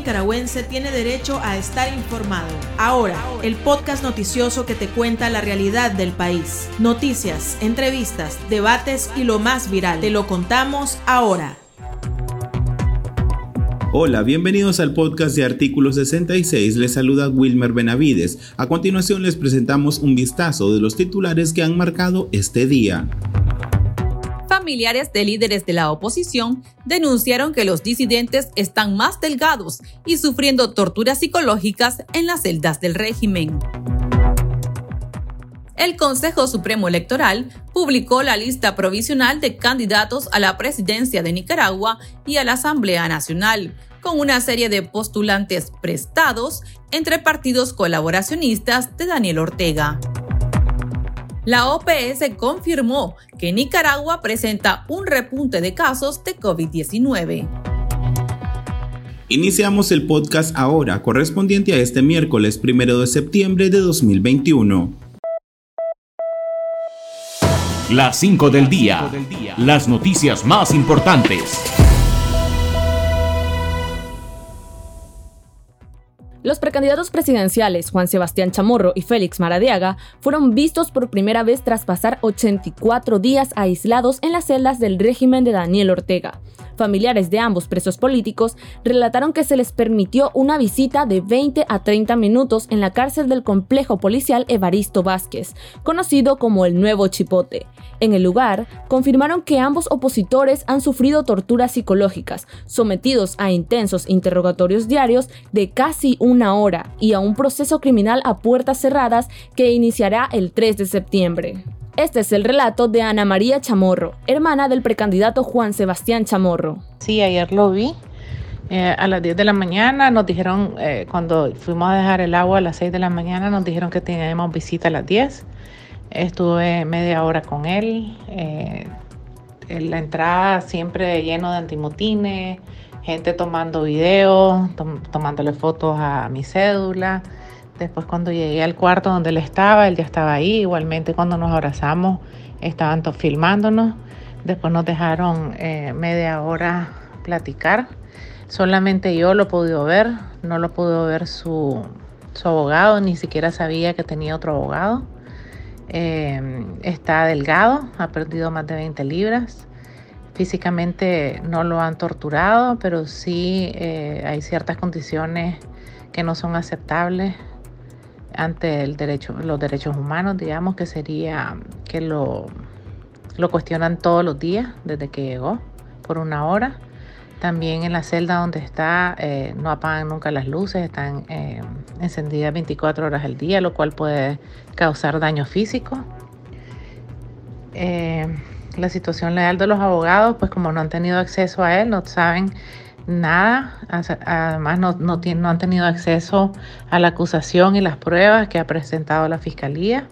nicaragüense tiene derecho a estar informado. Ahora, el podcast noticioso que te cuenta la realidad del país. Noticias, entrevistas, debates y lo más viral. Te lo contamos ahora. Hola, bienvenidos al podcast de Artículo 66. Les saluda Wilmer Benavides. A continuación les presentamos un vistazo de los titulares que han marcado este día familiares de líderes de la oposición denunciaron que los disidentes están más delgados y sufriendo torturas psicológicas en las celdas del régimen. El Consejo Supremo Electoral publicó la lista provisional de candidatos a la presidencia de Nicaragua y a la Asamblea Nacional, con una serie de postulantes prestados entre partidos colaboracionistas de Daniel Ortega. La OPS confirmó que Nicaragua presenta un repunte de casos de COVID-19. Iniciamos el podcast ahora, correspondiente a este miércoles 1 de septiembre de 2021. Las 5 del día. Las noticias más importantes. Los precandidatos presidenciales Juan Sebastián Chamorro y Félix Maradiaga fueron vistos por primera vez tras pasar 84 días aislados en las celdas del régimen de Daniel Ortega. Familiares de ambos presos políticos relataron que se les permitió una visita de 20 a 30 minutos en la cárcel del complejo policial Evaristo Vázquez, conocido como el Nuevo Chipote. En el lugar, confirmaron que ambos opositores han sufrido torturas psicológicas, sometidos a intensos interrogatorios diarios de casi una hora y a un proceso criminal a puertas cerradas que iniciará el 3 de septiembre. Este es el relato de Ana María Chamorro, hermana del precandidato Juan Sebastián Chamorro. Sí, ayer lo vi. Eh, a las 10 de la mañana nos dijeron, eh, cuando fuimos a dejar el agua a las 6 de la mañana, nos dijeron que teníamos visita a las 10. Estuve media hora con él. Eh, en la entrada siempre lleno de antimotines, gente tomando videos, tomándole fotos a mi cédula. Después cuando llegué al cuarto donde él estaba, él ya estaba ahí. Igualmente cuando nos abrazamos, estaban todos filmándonos. Después nos dejaron eh, media hora platicar. Solamente yo lo podido ver, no lo pudo ver su, abogado, ni siquiera sabía que tenía otro abogado. Eh, está delgado, ha perdido más de 20 libras. Físicamente no lo han torturado, pero sí eh, hay ciertas condiciones que no son aceptables ante el derecho, los derechos humanos, digamos, que sería que lo, cuestionan todos los días desde que llegó por una hora. También en la celda donde está eh, no apagan nunca las luces, están eh, encendidas 24 horas al día, lo cual puede causar daño físico. Eh, la situación legal de los abogados, pues como no han tenido acceso a él, no saben nada, además no, han tenido acceso a la acusación y las pruebas que ha presentado la fiscalía.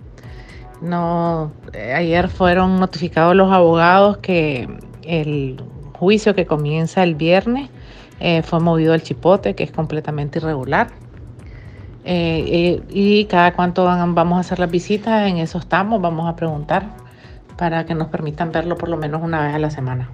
No, eh, ayer fueron notificados los abogados que el juicio que comienza el viernes eh, fue movido al chipote, que es completamente irregular. Eh, y cada cuánto vamos a hacer las visitas, en eso estamos, vamos a preguntar para que nos permitan verlo por lo menos una vez a la semana.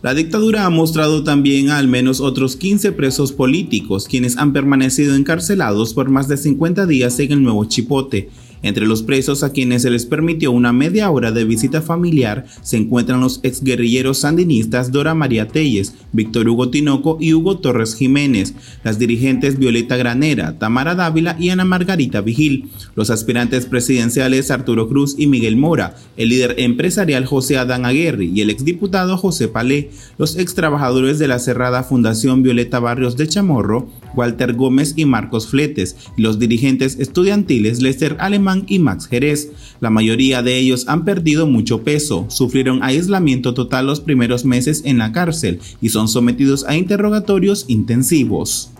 La dictadura ha mostrado también a al menos otros 15 presos políticos, quienes han permanecido encarcelados por más de 50 días en el nuevo Chipote. Entre los presos a quienes se les permitió una media hora de visita familiar se encuentran los exguerrilleros sandinistas Dora María Telles, Víctor Hugo Tinoco y Hugo Torres Jiménez, las dirigentes Violeta Granera, Tamara Dávila y Ana Margarita Vigil, los aspirantes presidenciales Arturo Cruz y Miguel Mora, el líder empresarial José Adán Aguerri y el exdiputado José Palé, los extrabajadores de la cerrada Fundación Violeta Barrios de Chamorro, Walter Gómez y Marcos Fletes, y los dirigentes estudiantiles Lester Alemán y Max Jerez. La mayoría de ellos han perdido mucho peso, sufrieron aislamiento total los primeros meses en la cárcel y son sometidos a interrogatorios intensivos.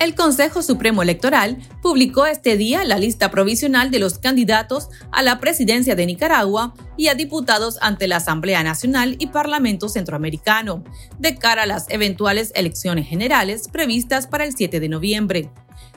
El Consejo Supremo Electoral publicó este día la lista provisional de los candidatos a la presidencia de Nicaragua y a diputados ante la Asamblea Nacional y Parlamento Centroamericano, de cara a las eventuales elecciones generales previstas para el 7 de noviembre.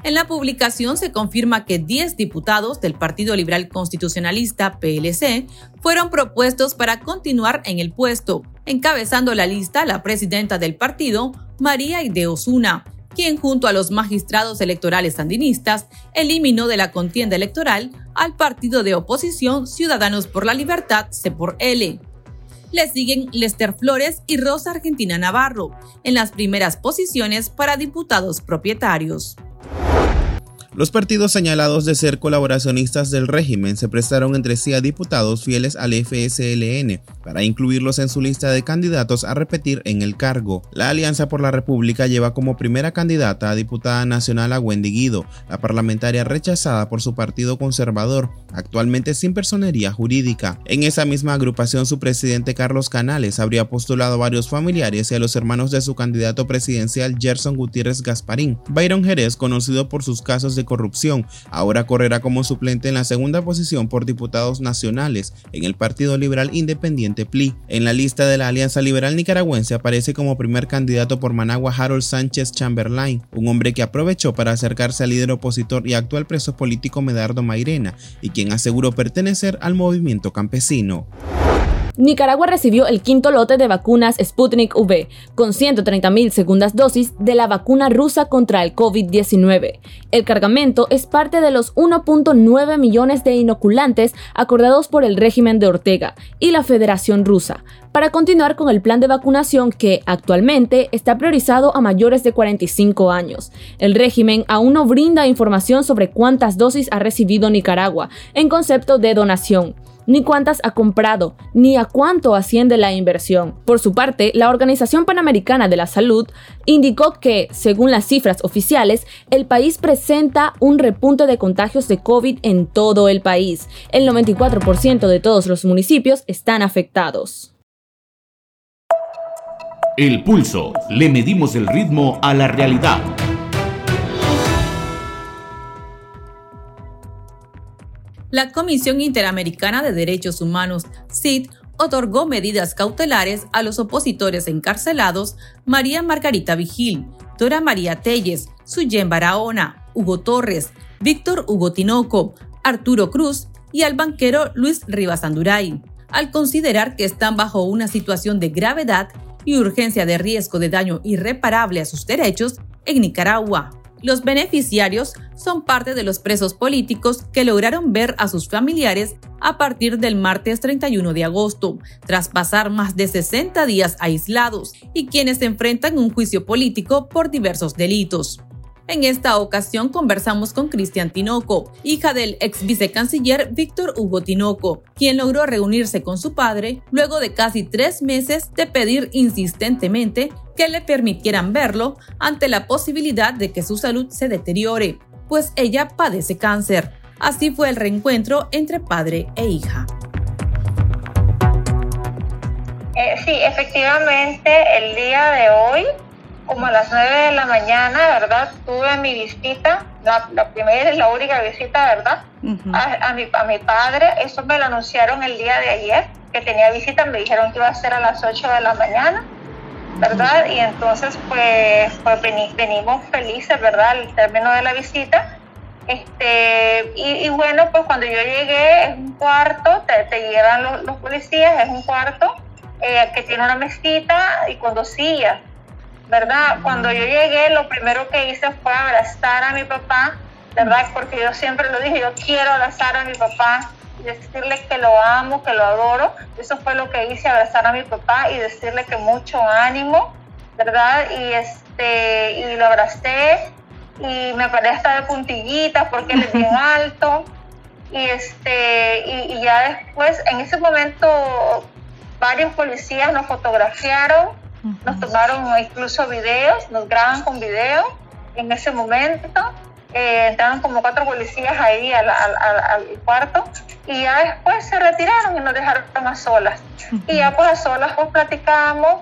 En la publicación se confirma que 10 diputados del Partido Liberal Constitucionalista PLC fueron propuestos para continuar en el puesto, encabezando la lista la presidenta del partido, María Ide Osuna, quien junto a los magistrados electorales sandinistas eliminó de la contienda electoral al partido de oposición Ciudadanos por la Libertad, C por L. Le siguen Lester Flores y Rosa Argentina Navarro en las primeras posiciones para diputados propietarios. Los partidos señalados de ser colaboracionistas del régimen se prestaron entre sí a diputados fieles al FSLN para incluirlos en su lista de candidatos a repetir en el cargo. La Alianza por la República lleva como primera candidata a diputada nacional a Wendy Guido, la parlamentaria rechazada por su partido conservador, actualmente sin personería jurídica. En esa misma agrupación su presidente Carlos Canales habría postulado a varios familiares y a los hermanos de su candidato presidencial Gerson Gutiérrez Gasparín. Byron Jerez, conocido por sus casos de corrupción. Ahora correrá como suplente en la segunda posición por diputados nacionales en el Partido Liberal Independiente PLI. En la lista de la Alianza Liberal Nicaragüense aparece como primer candidato por Managua Harold Sánchez Chamberlain, un hombre que aprovechó para acercarse al líder opositor y actual preso político Medardo Mairena, y quien aseguró pertenecer al movimiento campesino. Nicaragua recibió el quinto lote de vacunas Sputnik V, con 130.000 segundas dosis de la vacuna rusa contra el COVID-19. El cargamento es parte de los 1.9 millones de inoculantes acordados por el régimen de Ortega y la Federación Rusa, para continuar con el plan de vacunación que actualmente está priorizado a mayores de 45 años. El régimen aún no brinda información sobre cuántas dosis ha recibido Nicaragua en concepto de donación ni cuántas ha comprado, ni a cuánto asciende la inversión. Por su parte, la Organización Panamericana de la Salud indicó que, según las cifras oficiales, el país presenta un repunte de contagios de COVID en todo el país. El 94% de todos los municipios están afectados. El pulso. Le medimos el ritmo a la realidad. La Comisión Interamericana de Derechos Humanos, CID, otorgó medidas cautelares a los opositores encarcelados María Margarita Vigil, Dora María Telles, Suyen Barahona, Hugo Torres, Víctor Hugo Tinoco, Arturo Cruz y al banquero Luis Rivas Anduray, al considerar que están bajo una situación de gravedad y urgencia de riesgo de daño irreparable a sus derechos en Nicaragua. Los beneficiarios son parte de los presos políticos que lograron ver a sus familiares a partir del martes 31 de agosto, tras pasar más de 60 días aislados, y quienes enfrentan un juicio político por diversos delitos. En esta ocasión conversamos con Cristian Tinoco, hija del ex vicecanciller Víctor Hugo Tinoco, quien logró reunirse con su padre luego de casi tres meses de pedir insistentemente que le permitieran verlo ante la posibilidad de que su salud se deteriore, pues ella padece cáncer. Así fue el reencuentro entre padre e hija. Eh, sí, efectivamente, el día de hoy como a las 9 de la mañana, ¿verdad? Tuve mi visita, la, primera y la única visita, ¿verdad? a, mi, a mi padre, eso me lo anunciaron el día de ayer, que tenía visita, me dijeron que iba a ser a las 8 de la mañana, ¿verdad? Y entonces, pues, pues venimos felices, ¿verdad? Al término de la visita. Este, y, bueno, pues cuando yo llegué, es un cuarto, te, llevan los, los, policías, es un cuarto eh, que tiene una mesita y con dos sillas ¿verdad? Cuando yo llegué, lo primero que hice fue abrazar a mi papá, ¿verdad? Porque yo siempre lo dije, yo quiero abrazar a mi papá y decirle que lo amo, que lo adoro. Eso fue lo que hice, abrazar a mi papá y decirle que mucho ánimo, ¿verdad? Y, este, y lo abracé y me paré hasta de puntillitas porque él es bien alto. Y, este, y, y ya después, en ese momento, varios policías nos fotografiaron nos tomaron incluso videos, nos graban con video en ese momento. Eh, entraron como cuatro policías ahí al, cuarto y ya después se retiraron y nos dejaron a solas. Y ya pues a solas pues platicamos.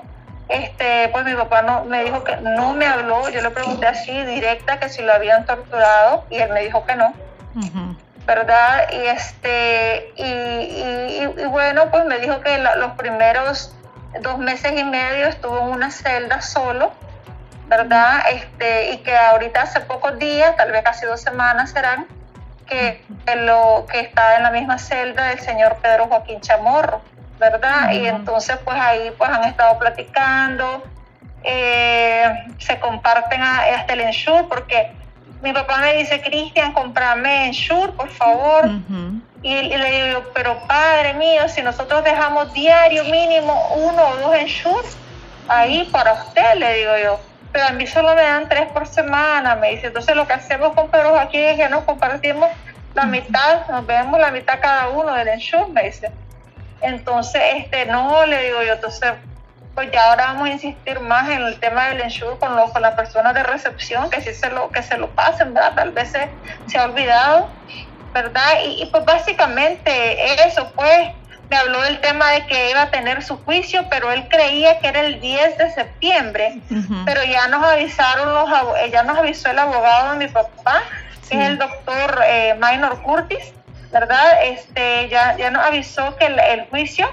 Este, pues mi papá no, me dijo que no me habló, yo le pregunté así directa que si lo habían torturado y él me dijo que no. ¿Verdad? Y este, y, bueno, pues me dijo que los primeros dos meses y medio estuvo en una celda solo, ¿verdad? Este, y que ahorita hace pocos días, tal vez casi dos semanas serán, que, lo, que está en la misma celda del señor Pedro Joaquín Chamorro, ¿verdad? Y entonces pues ahí pues han estado platicando, eh, se comparten hasta el ensure, porque mi papá me dice, Cristian, comprame ensure, por favor. y, le digo, pero padre mío, si nosotros dejamos diario mínimo uno o dos ensures ahí para usted, le digo yo. Pero a mí solo me dan tres por semana, me dice. Entonces lo que hacemos con perros aquí es que nos compartimos la mitad, nos vemos la mitad cada uno del ensure, me dice. Entonces, este, no, le digo yo, entonces pues ya ahora vamos a insistir más en el tema del ensure con, con las personas de recepción, que sí se lo, que se lo pasen, ¿verdad? Tal vez se, ha olvidado, ¿verdad? Y, pues básicamente eso, pues me habló del tema de que iba a tener su juicio, pero él creía que era el 10 de septiembre, pero ya nos avisaron los ya nos avisó el abogado de mi papá, que es el doctor eh, Minor Curtis, ¿verdad? Este ya, ya nos avisó que el, el juicio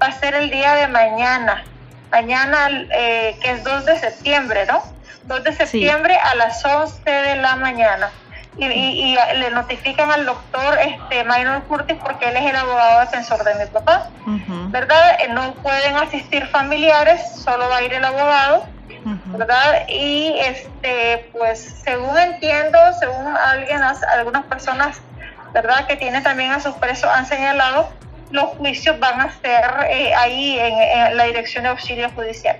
va a ser el día de mañana mañana, eh, que es 2 de septiembre, ¿no? 2 de septiembre a las 11 de la mañana. Y, le notifican al doctor este Minor Curtis porque él es el abogado defensor de mi papá, ¿verdad? Eh, no pueden asistir familiares, solo va a ir el abogado, ¿verdad? Y este, pues según entiendo, según alguien, algunas personas, ¿verdad? Que tienen también a sus presos han señalado los juicios van a ser eh, ahí en, la Dirección de Auxilio Judicial.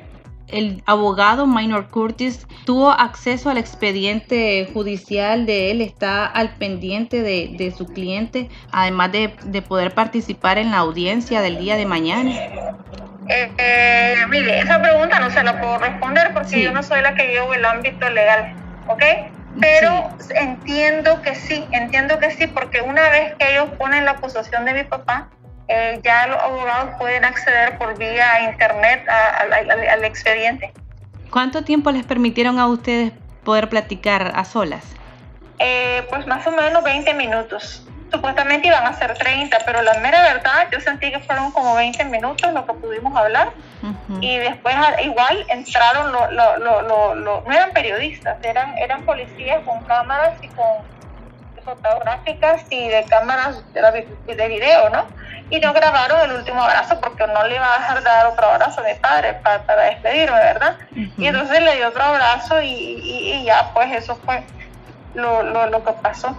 El abogado Minor Curtis tuvo acceso al expediente judicial de él, está al pendiente de, su cliente, además de, poder participar en la audiencia del día de mañana. Eh, eh, mire, esa pregunta no se la puedo responder porque yo no soy la que llevo el ámbito legal, ¿ok? Pero entiendo que sí, entiendo que sí, porque una vez que ellos ponen la acusación de mi papá, eh, ya los abogados pueden acceder por vía internet al expediente. ¿Cuánto tiempo les permitieron a ustedes poder platicar a solas? Eh, pues más o menos 20 minutos. Supuestamente iban a ser 30, pero la mera verdad yo sentí que fueron como 20 minutos lo que pudimos hablar. Y después ah, igual entraron, lo, lo, lo, no eran periodistas, eran, eran policías con cámaras y con fotográficas y de cámaras de, de video, ¿no? y no grabaron el último abrazo porque no le iba a dejar dar otro abrazo a mi padre para, para despedirme, ¿verdad? Y entonces le dio otro abrazo y, y, ya pues eso fue lo, lo, lo que pasó.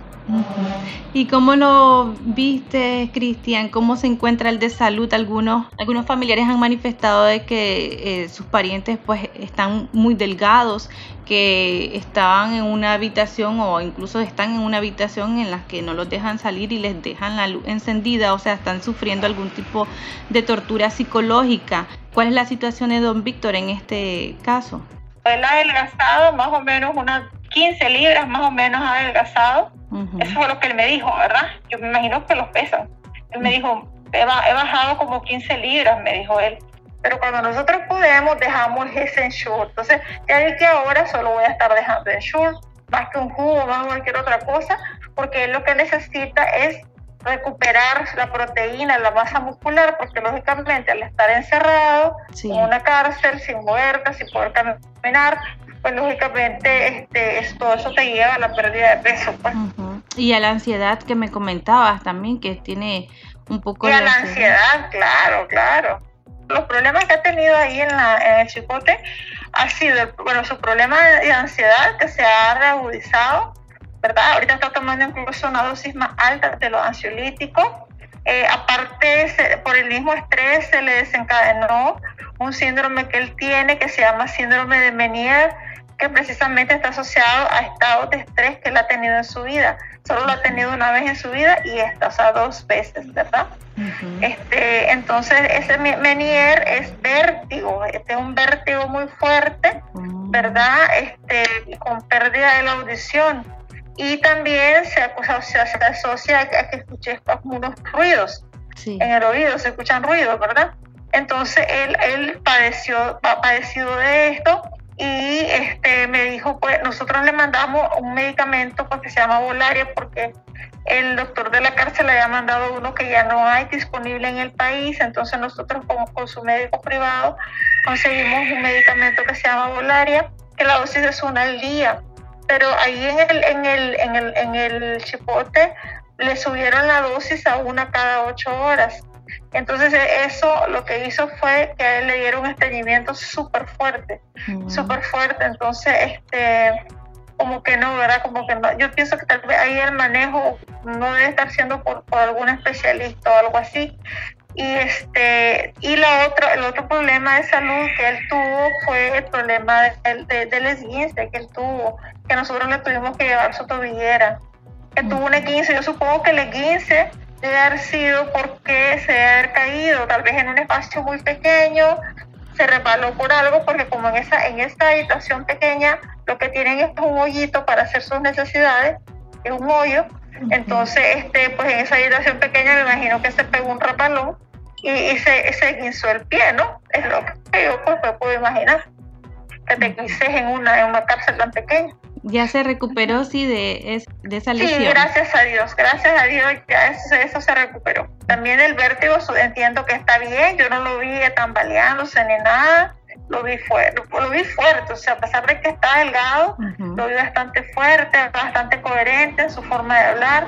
¿Y cómo lo viste, Cristian? ¿Cómo se encuentra el de salud? Algunos, algunos familiares han manifestado de que eh, sus parientes pues están muy delgados, que estaban en una habitación o incluso están en una habitación en la que no los dejan salir y les dejan la luz encendida, o sea, están sufriendo algún tipo de tortura psicológica. ¿Cuál es la situación de don Víctor en este caso? Él ha adelgazado más o menos unas 15 libras, más o menos ha adelgazado eso fue lo que él me dijo, ¿verdad? Yo me imagino que los pesan. Él me dijo, he, bajado como 15 libras, me dijo él. Pero cuando nosotros podemos, dejamos ese ensure. Entonces, ya vi que ahora solo voy a estar dejando ensure, más que un jugo, más que cualquier otra cosa, porque él lo que necesita es recuperar la proteína, la masa muscular, porque lógicamente al estar encerrado en una cárcel, sin moverte, sin poder caminar, pues lógicamente este, todo eso te lleva a la pérdida de peso. Pues. Y a la ansiedad que me comentabas también, que tiene un poco... Y a la ansiedad, claro, claro. Los problemas que ha tenido ahí en, la, en el chicote ha sido, bueno, su problema de ansiedad que se ha reagudizado, ¿verdad? Ahorita está tomando incluso una dosis más alta de los ansiolíticos. Eh, aparte, por el mismo estrés se le desencadenó un síndrome que él tiene que se llama síndrome de Menier, que precisamente está asociado a estados de estrés que él ha tenido en su vida. Solo lo ha tenido una vez en su vida y esta, o sea, dos veces, ¿verdad? este, entonces, ese Menier es vértigo, este es un vértigo muy fuerte, mm. ¿verdad? Este, con pérdida de la audición. Y también se, asocia, se asocia a que escuché unos ruidos en el oído, se escuchan ruidos, ¿verdad? Entonces él, él padeció, ha padecido de esto y este, me dijo, pues nosotros le mandamos un medicamento porque se llama Volaria porque el doctor de la cárcel le había mandado uno que ya no hay disponible en el país, entonces nosotros como con su médico privado conseguimos un medicamento que se llama Volaria, que la dosis es una al día, pero ahí en el, en el, en el, en el chipote le subieron la dosis a una cada ocho horas. Entonces e, eso lo que hizo fue que a él le dieron un estreñimiento súper fuerte, mm. súper fuerte. Entonces, este, como que no, ¿verdad? Como que no. Yo pienso que tal vez ahí el manejo no debe estar siendo por, por algún especialista o algo así. Y este y la otra, el otro problema de salud que él tuvo fue el problema del de, de, esguince que él tuvo, que nosotros le tuvimos que llevar su tobillera. Que tuvo un esguince, yo supongo que el esguince debe haber sido porque se haber caído, tal vez en un espacio muy pequeño, se resbaló por algo, porque como en esa, en esta habitación pequeña lo que tienen es un hoyito para hacer sus necesidades, es un hoyo, entonces este, pues en esa habitación pequeña me imagino que se pegó un resbalón y, se, se guinzó el pie, ¿no? Es lo que yo pues, me puedo imaginar, que te guinces en una, en una cárcel tan pequeña. Ya se recuperó, sí, de, de esa lesión. Sí, gracias a Dios, gracias a Dios ya eso, eso, se recuperó. También el vértigo, entiendo que está bien, yo no lo vi tambaleándose ni nada, lo vi fuerte, lo vi fuerte, o sea, a pesar de que está delgado, lo vi bastante fuerte, bastante coherente en su forma de hablar.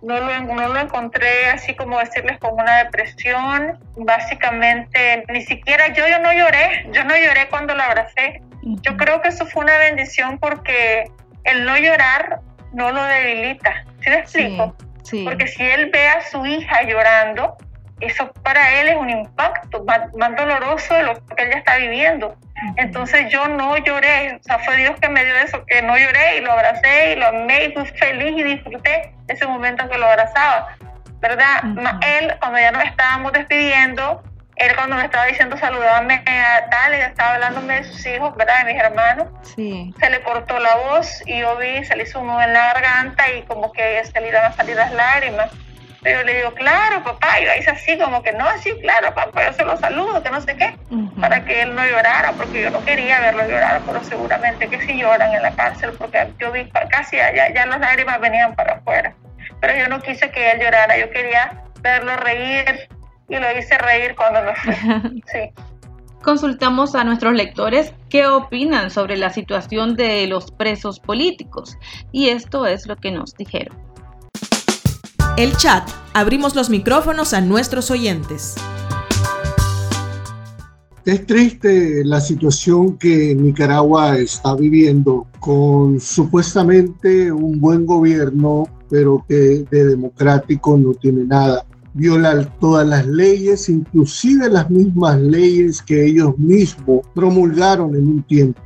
No lo, no lo encontré así como decirles con una depresión. Básicamente, ni siquiera yo, yo no lloré, yo no lloré cuando lo abracé yo creo que eso fue una bendición porque el no llorar no lo debilita. ¿Sí me explico? Sí, Porque si él ve a su hija llorando, eso para él es un impacto más, doloroso de lo que ella está viviendo. Entonces yo no lloré, o sea, fue Dios que me dio eso, que no lloré y lo abracé y lo amé y fui feliz y disfruté ese momento en que lo abrazaba, ¿verdad? Él, cuando ya nos estábamos despidiendo, él cuando me estaba diciendo saludame a tal, y estaba hablándome de sus hijos, ¿verdad? De mis hermanos. Sí. Se le cortó la voz y yo vi, se le hizo un nudo en la garganta y como que se le iban a salir las lágrimas. Pero yo le digo, claro, papá, y lo hice así, como que no, sí, claro, papá, yo se lo saludo, que no sé qué, para que él no llorara, porque yo no quería verlo llorar, pero seguramente que sí lloran en la cárcel, porque yo vi casi ya, ya las lágrimas venían para afuera. Pero yo no quise que él llorara, yo quería verlo reír, y lo hice reír cuando fui. Sí. Consultamos a nuestros lectores qué opinan sobre la situación de los presos políticos y esto es lo que nos dijeron. El chat. Abrimos los micrófonos a nuestros oyentes. Es triste la situación que Nicaragua está viviendo con supuestamente un buen gobierno, pero que de democrático no tiene nada violar todas las leyes, inclusive las mismas leyes que ellos mismos promulgaron en un tiempo.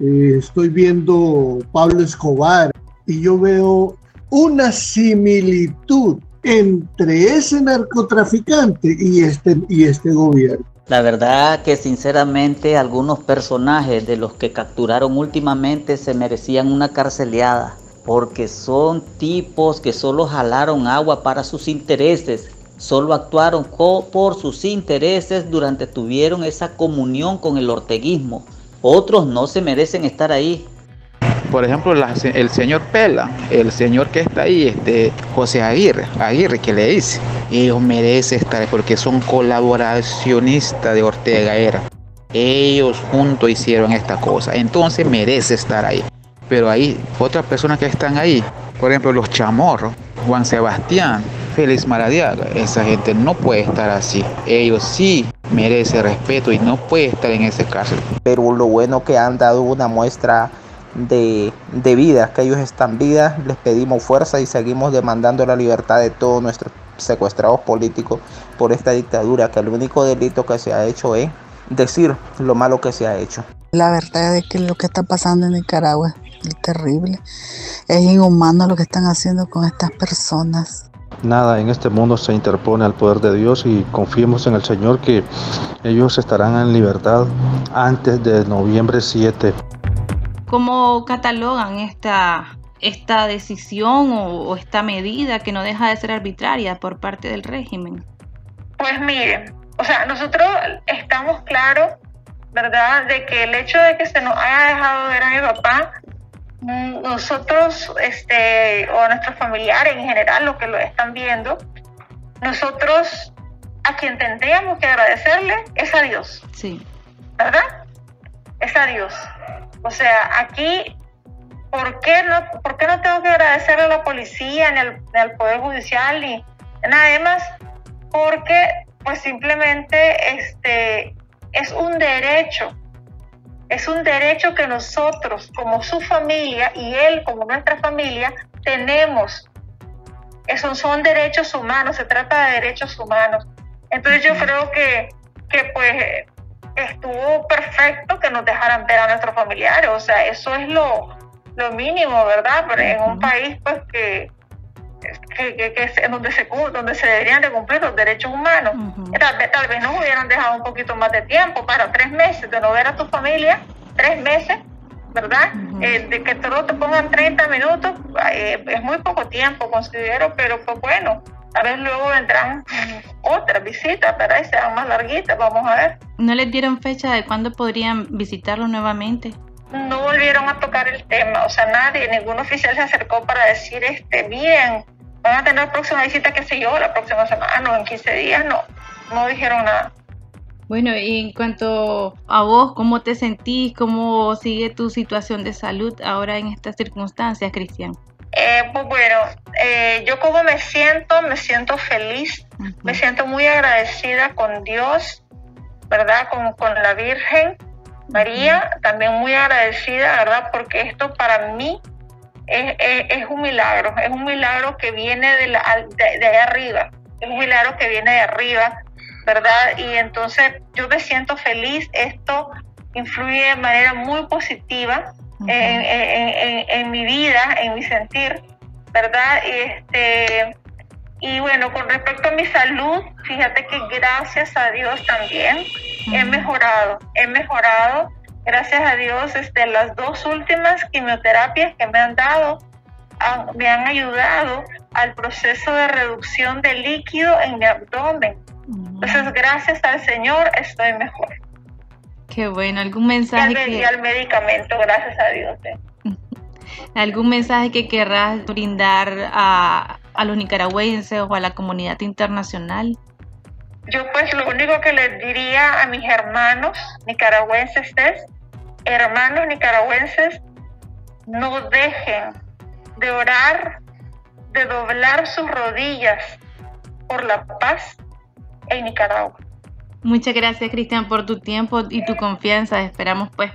Eh, estoy viendo Pablo Escobar y yo veo una similitud entre ese narcotraficante y este, y este gobierno. La verdad que sinceramente algunos personajes de los que capturaron últimamente se merecían una carceleada porque son tipos que solo jalaron agua para sus intereses Solo actuaron por sus intereses durante tuvieron esa comunión con el orteguismo. Otros no se merecen estar ahí. Por ejemplo, el señor Pela, el señor que está ahí, este José Aguirre, Aguirre que le dice, ellos merecen estar porque son colaboracionistas de Ortega era. Ellos juntos hicieron esta cosa, entonces merece estar ahí. Pero hay otras personas que están ahí, por ejemplo los chamorros, Juan Sebastián, Félix Maradiaga. Esa gente no puede estar así. Ellos sí merecen respeto y no puede estar en ese cárcel. Pero lo bueno que han dado una muestra de, de vida, que ellos están vivas, les pedimos fuerza y seguimos demandando la libertad de todos nuestros secuestrados políticos por esta dictadura, que el único delito que se ha hecho es decir lo malo que se ha hecho. La verdad es que lo que está pasando en Nicaragua es terrible. Es inhumano lo que están haciendo con estas personas. Nada en este mundo se interpone al poder de Dios y confiemos en el Señor que ellos estarán en libertad antes de noviembre 7. ¿Cómo catalogan esta, esta decisión o, esta medida que no deja de ser arbitraria por parte del régimen? Pues miren, o sea, nosotros estamos claros, ¿verdad?, de que el hecho de que se nos haya dejado ver a mi papá nosotros, este, o nuestros familiares en general, los que lo están viendo, nosotros a quien tendríamos que agradecerle es a Dios. Sí. ¿Verdad? Es a Dios. O sea, aquí, ¿por qué no, por qué no tengo que agradecerle a la policía, ni al, Poder Judicial, ni nada más? Porque pues simplemente este, es un derecho, es un derecho que nosotros como su familia y él como nuestra familia tenemos. Esos son derechos humanos, se trata de derechos humanos. Entonces yo creo que, que pues estuvo perfecto que nos dejaran ver a nuestros familiares, o sea, eso es lo, lo mínimo, ¿verdad? Pero en un país pues que, que, que, que donde, se, donde se deberían de cumplir los derechos humanos. tal, vez, tal vez nos hubieran dejado un poquito más de tiempo, para tres meses de no ver a tu familia, tres meses, ¿verdad? Eh, de que todos te pongan 30 minutos, eh, es muy poco tiempo, considero, pero pues bueno, a ver luego vendrán otras visitas, ¿verdad? Y serán más larguitas, vamos a ver. ¿No les dieron fecha de cuándo podrían visitarlo nuevamente? No volvieron a tocar el tema, o sea, nadie, ningún oficial se acercó para decir, este, bien, van a tener próxima visita, qué sé yo, la próxima semana o en 15 días, no, no dijeron nada. Bueno, y en cuanto a vos, ¿cómo te sentís? ¿Cómo sigue tu situación de salud ahora en estas circunstancias, Cristian? Eh, pues bueno, eh, yo como me siento, me siento feliz, me siento muy agradecida con Dios, ¿verdad? Con, con la Virgen María, también muy agradecida, ¿verdad? Porque esto para mí es, es, un milagro, es un milagro que viene de, la, de, de arriba, es un milagro que viene de arriba ¿verdad? Y entonces yo me siento feliz, esto influye de manera muy positiva en, mi vida, en mi sentir, ¿verdad? Y, este, y bueno, con respecto a mi salud, fíjate que gracias a Dios también he mejorado, he mejorado, gracias a Dios, este, las dos últimas quimioterapias que me han dado me han ayudado al proceso de reducción de líquido en mi abdomen. Entonces, gracias al Señor estoy mejor. Qué bueno, algún mensaje. Y al, que... al medicamento, gracias a Dios. ¿eh? ¿Algún mensaje que querrás brindar a, a los nicaragüenses o a la comunidad internacional? Yo pues lo único que les diría a mis hermanos nicaragüenses es, hermanos nicaragüenses, no dejen de orar, de doblar sus rodillas por la paz en Nicaragua. Muchas gracias Cristian por tu tiempo y tu confianza. Esperamos pues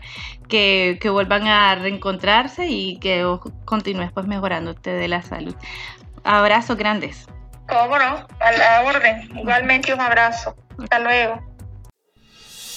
que, que vuelvan a reencontrarse y que continúes pues mejorándote de la salud. Abrazos grandes. Cómo no, a la orden. Igualmente un abrazo. Hasta luego.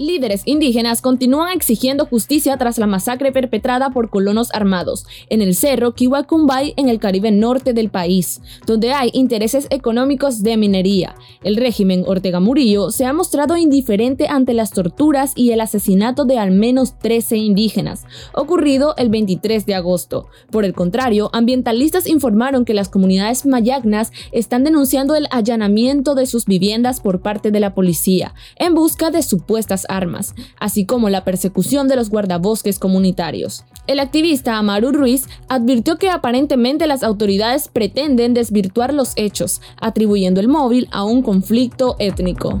Líderes indígenas continúan exigiendo justicia tras la masacre perpetrada por colonos armados en el cerro Kiwakumbay en el Caribe norte del país, donde hay intereses económicos de minería. El régimen Ortega Murillo se ha mostrado indiferente ante las torturas y el asesinato de al menos 13 indígenas, ocurrido el 23 de agosto. Por el contrario, ambientalistas informaron que las comunidades mayagnas están denunciando el allanamiento de sus viviendas por parte de la policía en busca de supuestas armas, así como la persecución de los guardabosques comunitarios. El activista Amaru Ruiz advirtió que aparentemente las autoridades pretenden desvirtuar los hechos, atribuyendo el móvil a un conflicto étnico.